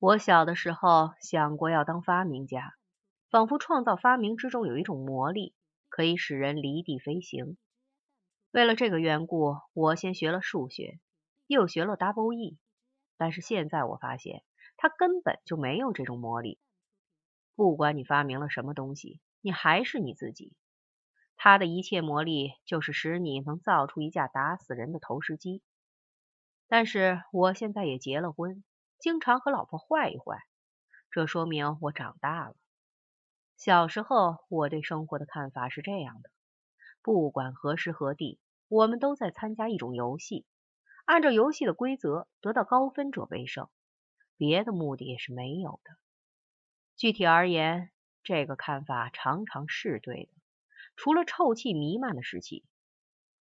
我小的时候想过要当发明家，仿佛创造发明之中有一种魔力，可以使人离地飞行。为了这个缘故，我先学了数学，又学了 double E。但是现在我发现，它根本就没有这种魔力。不管你发明了什么东西，你还是你自己。它的一切魔力就是使你能造出一架打死人的投石机。但是我现在也结了婚。经常和老婆坏一坏，这说明我长大了。小时候我对生活的看法是这样的：不管何时何地，我们都在参加一种游戏，按照游戏的规则得到高分者为胜，别的目的也是没有的。具体而言，这个看法常常是对的，除了臭气弥漫的时期，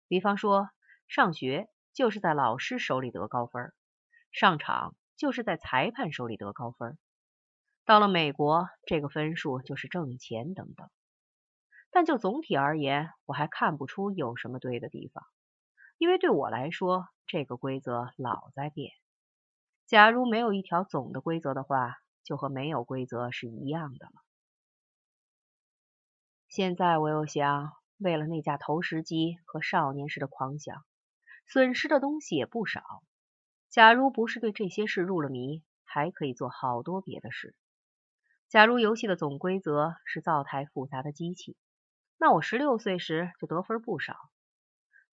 比方说上学就是在老师手里得高分，上场。就是在裁判手里得高分，到了美国，这个分数就是挣钱等等。但就总体而言，我还看不出有什么对的地方，因为对我来说，这个规则老在变。假如没有一条总的规则的话，就和没有规则是一样的了。现在我又想，为了那架投石机和少年时的狂想，损失的东西也不少。假如不是对这些事入了迷，还可以做好多别的事。假如游戏的总规则是造台复杂的机器，那我十六岁时就得分不少。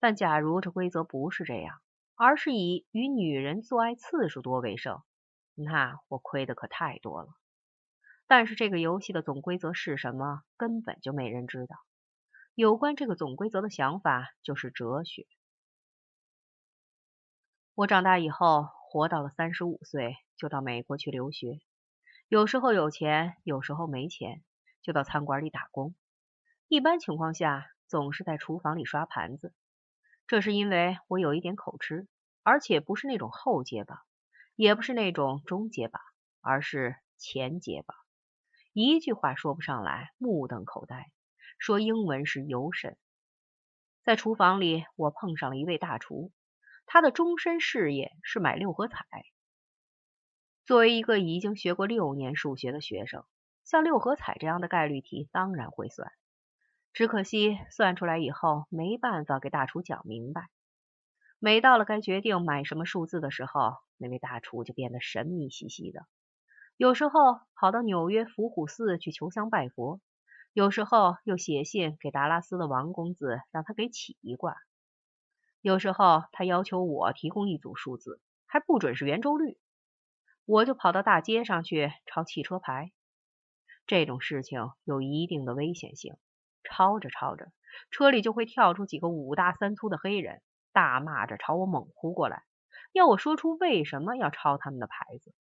但假如这规则不是这样，而是以与女人做爱次数多为胜，那我亏的可太多了。但是这个游戏的总规则是什么，根本就没人知道。有关这个总规则的想法就是哲学。我长大以后，活到了三十五岁，就到美国去留学。有时候有钱，有时候没钱，就到餐馆里打工。一般情况下，总是在厨房里刷盘子。这是因为我有一点口吃，而且不是那种后结巴，也不是那种中结巴，而是前结巴。一句话说不上来，目瞪口呆。说英文是尤甚。在厨房里，我碰上了一位大厨。他的终身事业是买六合彩。作为一个已经学过六年数学的学生，像六合彩这样的概率题当然会算，只可惜算出来以后没办法给大厨讲明白。每到了该决定买什么数字的时候，那位大厨就变得神秘兮兮的。有时候跑到纽约伏虎寺去求香拜佛，有时候又写信给达拉斯的王公子，让他给起一卦。有时候他要求我提供一组数字，还不准是圆周率，我就跑到大街上去抄汽车牌。这种事情有一定的危险性，抄着抄着，车里就会跳出几个五大三粗的黑人，大骂着朝我猛呼过来，要我说出为什么要抄他们的牌子。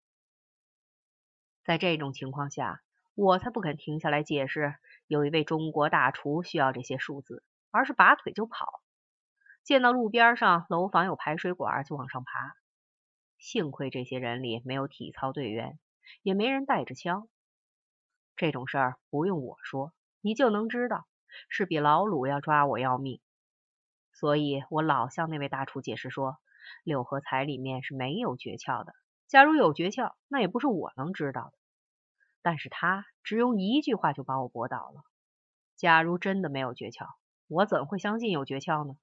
在这种情况下，我才不肯停下来解释有一位中国大厨需要这些数字，而是拔腿就跑。见到路边上楼房有排水管，就往上爬。幸亏这些人里没有体操队员，也没人带着枪。这种事儿不用我说，你就能知道，是比老鲁要抓我要命。所以我老向那位大厨解释说，六合彩里面是没有诀窍的。假如有诀窍，那也不是我能知道的。但是他只用一句话就把我驳倒了。假如真的没有诀窍，我怎会相信有诀窍呢？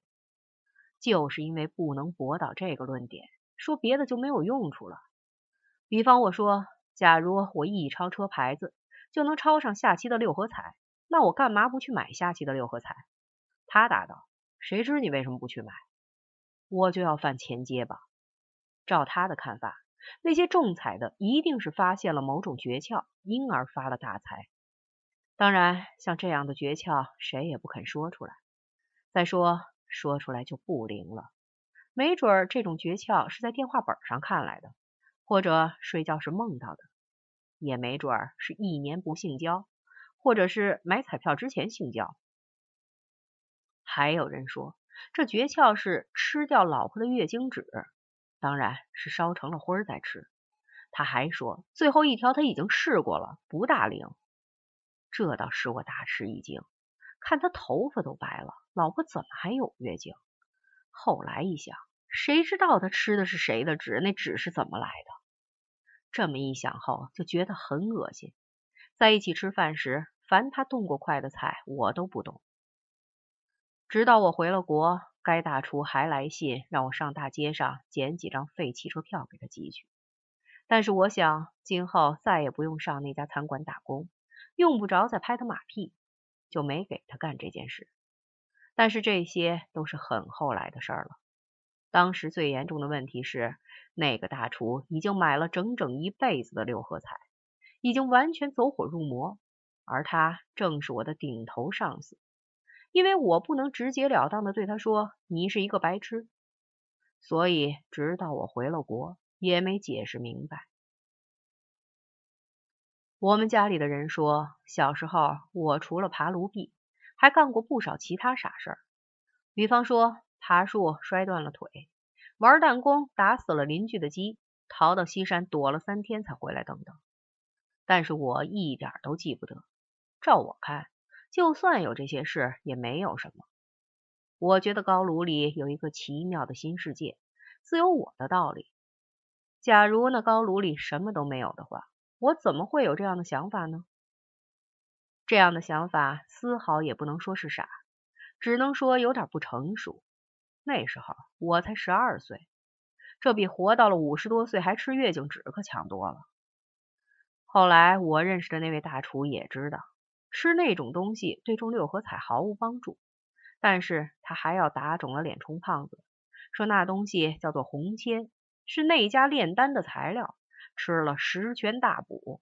就是因为不能驳倒这个论点，说别的就没有用处了。比方我说，假如我一抄车牌子就能抄上下期的六合彩，那我干嘛不去买下期的六合彩？他答道：“谁知你为什么不去买？”我就要犯前街吧。照他的看法，那些中彩的一定是发现了某种诀窍，因而发了大财。当然，像这样的诀窍，谁也不肯说出来。再说。说出来就不灵了，没准儿这种诀窍是在电话本上看来的，或者睡觉时梦到的，也没准儿是一年不性交，或者是买彩票之前性交。还有人说这诀窍是吃掉老婆的月经纸，当然是烧成了灰再吃。他还说最后一条他已经试过了，不大灵。这倒使我大吃一惊。看他头发都白了，老婆怎么还有月经？后来一想，谁知道他吃的是谁的纸？那纸是怎么来的？这么一想后，就觉得很恶心。在一起吃饭时，凡他动过筷的菜，我都不动。直到我回了国，该大厨还来信让我上大街上捡几张废汽车票给他寄去。但是我想，今后再也不用上那家餐馆打工，用不着再拍他马屁，就没给他干这件事。但是这些都是很后来的事了。当时最严重的问题是，那个大厨已经买了整整一辈子的六合彩，已经完全走火入魔，而他正是我的顶头上司。因为我不能直截了当的对他说你是一个白痴，所以直到我回了国。也没解释明白。我们家里的人说，小时候我除了爬炉壁，还干过不少其他傻事儿，比方说爬树摔断了腿，玩弹弓打死了邻居的鸡，逃到西山躲了三天才回来，等等。但是我一点都记不得。照我看，就算有这些事，也没有什么。我觉得高炉里有一个奇妙的新世界，自有我的道理。假如那高炉里什么都没有的话，我怎么会有这样的想法呢？这样的想法丝毫也不能说是傻，只能说有点不成熟。那时候我才十二岁，这比活到了五十多岁还吃月经纸可强多了。后来我认识的那位大厨也知道，吃那种东西对中六合彩毫无帮助，但是他还要打肿了脸充胖子，说那东西叫做红铅。是那家炼丹的材料，吃了十全大补。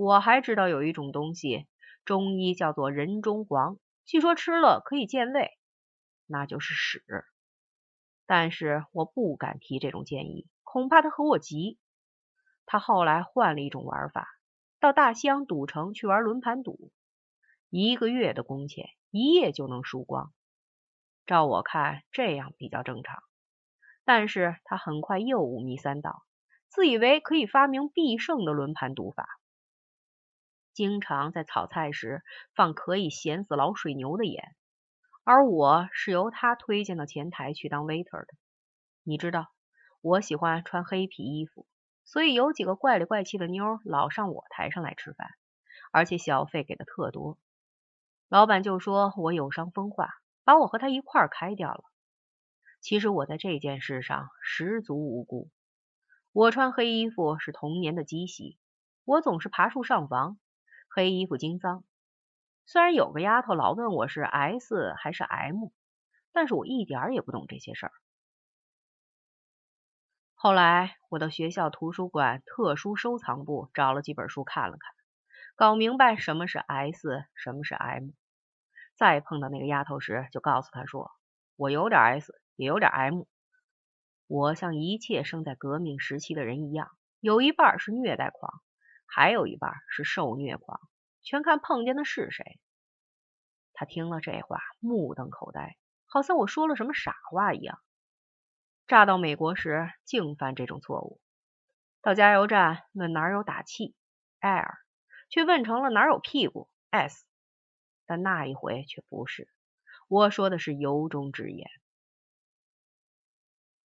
我还知道有一种东西，中医叫做人中黄，据说吃了可以健胃，那就是屎。但是我不敢提这种建议，恐怕他和我急。他后来换了一种玩法，到大西洋赌城去玩轮盘赌，一个月的工钱，一夜就能输光。照我看，这样比较正常。但是他很快又五迷三道，自以为可以发明必胜的轮盘赌法，经常在炒菜时放可以咸死老水牛的盐。而我是由他推荐到前台去当 waiter 的。你知道，我喜欢穿黑皮衣服，所以有几个怪里怪气的妞老上我台上来吃饭，而且小费给的特多。老板就说我有伤风化，把我和他一块开掉了。其实我在这件事上十足无辜。我穿黑衣服是童年的积习，我总是爬树上房，黑衣服经脏。虽然有个丫头老问我是 S 还是 M，但是我一点也不懂这些事儿。后来我到学校图书馆特殊收藏部找了几本书看了看，搞明白什么是 S，什么是 M。再碰到那个丫头时，就告诉她说我有点 S。也有点 M，我像一切生在革命时期的人一样，有一半是虐待狂，还有一半是受虐狂，全看碰见的是谁。他听了这话，目瞪口呆，好像我说了什么傻话一样。炸到美国时，竟犯这种错误，到加油站问哪有打气 （air），却问成了哪有屁股 （s）。但那一回却不是，我说的是由衷之言。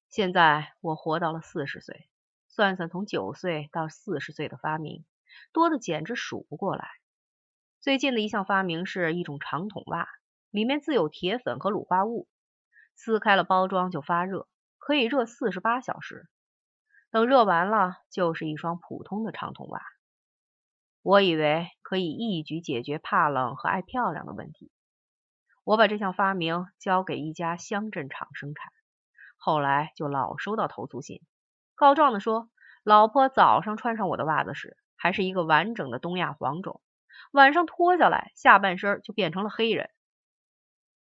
现在我活到了四十岁，算算从九岁到四十岁的发明，多的简直数不过来。最近的一项发明是一种长筒袜，里面自有铁粉和卤化物，撕开了包装就发热，可以热四十八小时。等热完了，就是一双普通的长筒袜。我以为可以一举解决怕冷和爱漂亮的问题。我把这项发明交给一家乡镇厂生产。后来就老收到投诉信，告状的说，老婆早上穿上我的袜子时还是一个完整的东亚黄种，晚上脱下来，下半身就变成了黑人。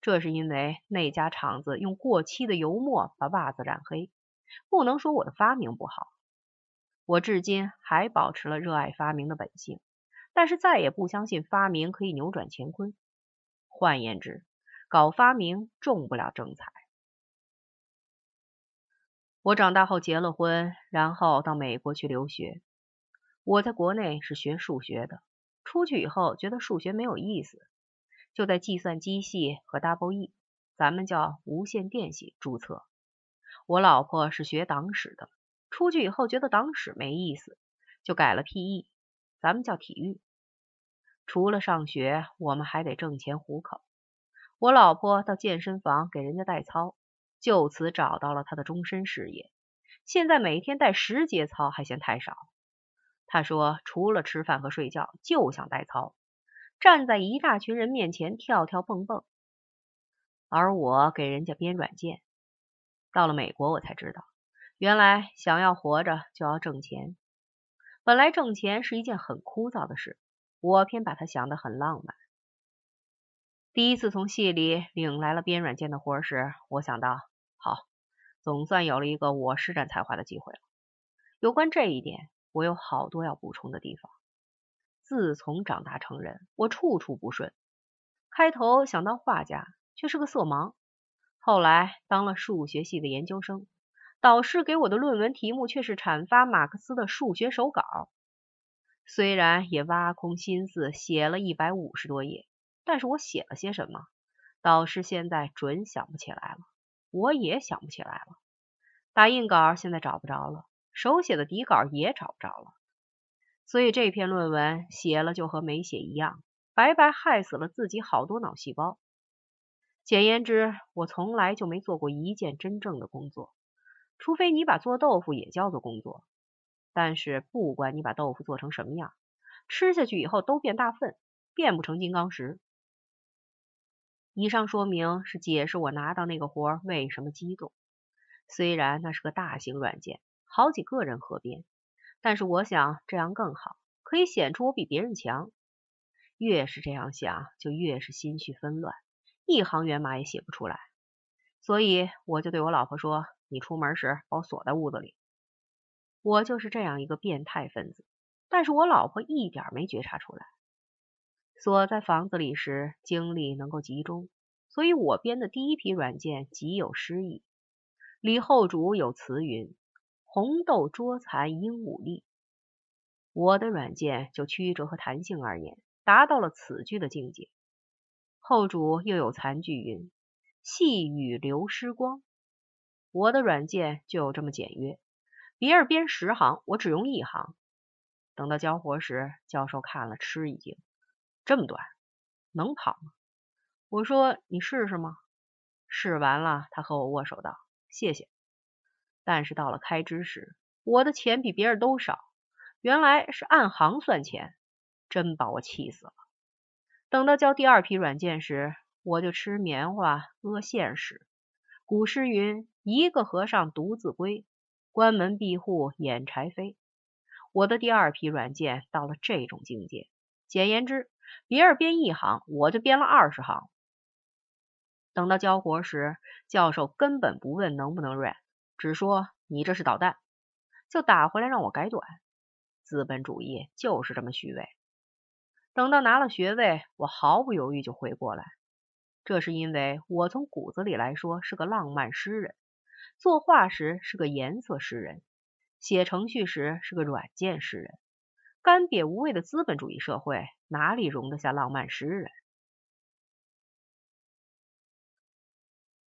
这是因为那家厂子用过期的油墨把袜子染黑。不能说我的发明不好，我至今还保持了热爱发明的本性，但是再也不相信发明可以扭转乾坤。换言之，搞发明中不了正财。我长大后结了婚，然后到美国去留学。我在国内是学数学的，出去以后觉得数学没有意思，就在计算机系和 Double E，咱们叫无线电系注册。我老婆是学党史的，出去以后觉得党史没意思，就改了 P.E，咱们叫体育。除了上学，我们还得挣钱糊口。我老婆到健身房给人家代操，就此找到了她的终身事业。现在每天带十节操还嫌太少。他说，除了吃饭和睡觉，就想代操，站在一大群人面前跳跳蹦蹦。而我给人家编软件。到了美国，我才知道，原来想要活着就要挣钱。本来挣钱是一件很枯燥的事，我偏把它想得很浪漫。第一次从系里领来了编软件的活时，我想到，好，总算有了一个我施展才华的机会了。有关这一点，我有好多要补充的地方。自从长大成人，我处处不顺。开头想当画家，却是个色盲；后来当了数学系的研究生。导师给我的论文题目却是阐发马克思的数学手稿，虽然也挖空心思写了一百五十多页，但是我写了些什么，导师现在准想不起来了，我也想不起来了。打印稿现在找不着了，手写的底稿也找不着了，所以这篇论文写了就和没写一样，白白害死了自己好多脑细胞。简言之，我从来就没做过一件真正的工作。除非你把做豆腐也叫做工作，但是不管你把豆腐做成什么样，吃下去以后都变大粪，变不成金刚石。以上说明是解释我拿到那个活为什么激动。虽然那是个大型软件，好几个人合编，但是我想这样更好，可以显出我比别人强。越是这样想，就越是心绪纷乱，一行源码也写不出来。所以我就对我老婆说。你出门时把我锁在屋子里，我就是这样一个变态分子，但是我老婆一点没觉察出来。锁在房子里时，精力能够集中，所以我编的第一批软件极有诗意。李后主有词云：“红豆捉蚕鹦鹉立。”我的软件就曲折和弹性而言，达到了此句的境界。后主又有残句云：“细雨流湿光。”我的软件就有这么简约，别人编十行，我只用一行。等到交活时，教授看了吃一惊，这么短，能跑吗？我说你试试吗？试完了，他和我握手道谢谢。但是到了开支时，我的钱比别人都少，原来是按行算钱，真把我气死了。等到交第二批软件时，我就吃棉花阿现实。古诗云：“一个和尚独自归，关门闭户掩柴扉。”我的第二批软件到了这种境界。简言之，别人编一行，我就编了二十行。等到交活时，教授根本不问能不能 run，只说你这是捣蛋，就打回来让我改短。资本主义就是这么虚伪。等到拿了学位，我毫不犹豫就回过来。这是因为我从骨子里来说是个浪漫诗人，作画时是个颜色诗人，写程序时是个软件诗人。干瘪无味的资本主义社会哪里容得下浪漫诗人？